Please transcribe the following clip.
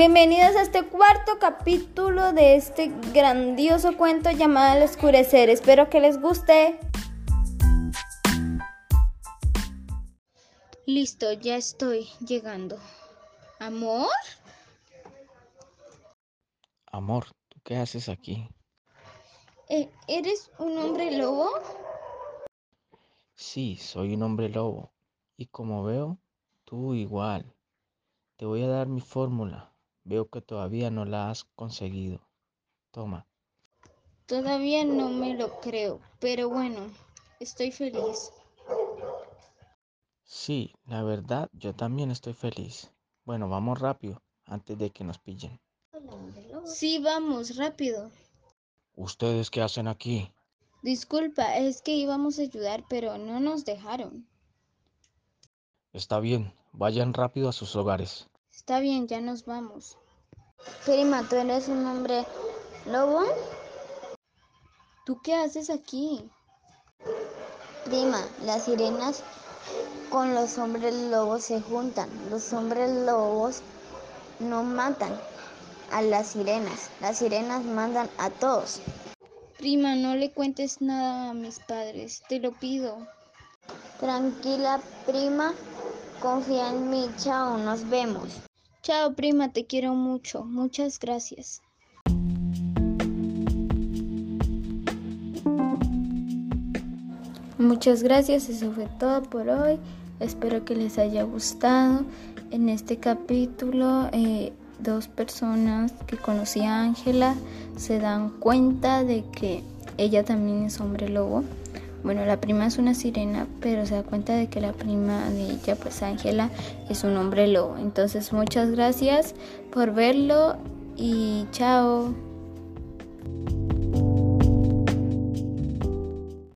Bienvenidos a este cuarto capítulo de este grandioso cuento llamado El Oscurecer. Espero que les guste. Listo, ya estoy llegando. ¿Amor? Amor, ¿tú qué haces aquí? Eh, ¿Eres un hombre lobo? Sí, soy un hombre lobo. Y como veo, tú igual. Te voy a dar mi fórmula. Veo que todavía no la has conseguido. Toma. Todavía no me lo creo, pero bueno, estoy feliz. Sí, la verdad, yo también estoy feliz. Bueno, vamos rápido, antes de que nos pillen. Sí, vamos, rápido. ¿Ustedes qué hacen aquí? Disculpa, es que íbamos a ayudar, pero no nos dejaron. Está bien, vayan rápido a sus hogares. Está bien, ya nos vamos. Prima, ¿tú eres un hombre lobo? ¿Tú qué haces aquí? Prima, las sirenas con los hombres lobos se juntan. Los hombres lobos no matan a las sirenas. Las sirenas mandan a todos. Prima, no le cuentes nada a mis padres, te lo pido. Tranquila, prima, confía en mí. Chao, nos vemos. Chao, prima, te quiero mucho. Muchas gracias. Muchas gracias, eso fue todo por hoy. Espero que les haya gustado. En este capítulo, eh, dos personas que conocí a Ángela se dan cuenta de que ella también es hombre lobo. Bueno, la prima es una sirena, pero se da cuenta de que la prima de ella, pues Ángela, es un hombre lobo. Entonces, muchas gracias por verlo y chao.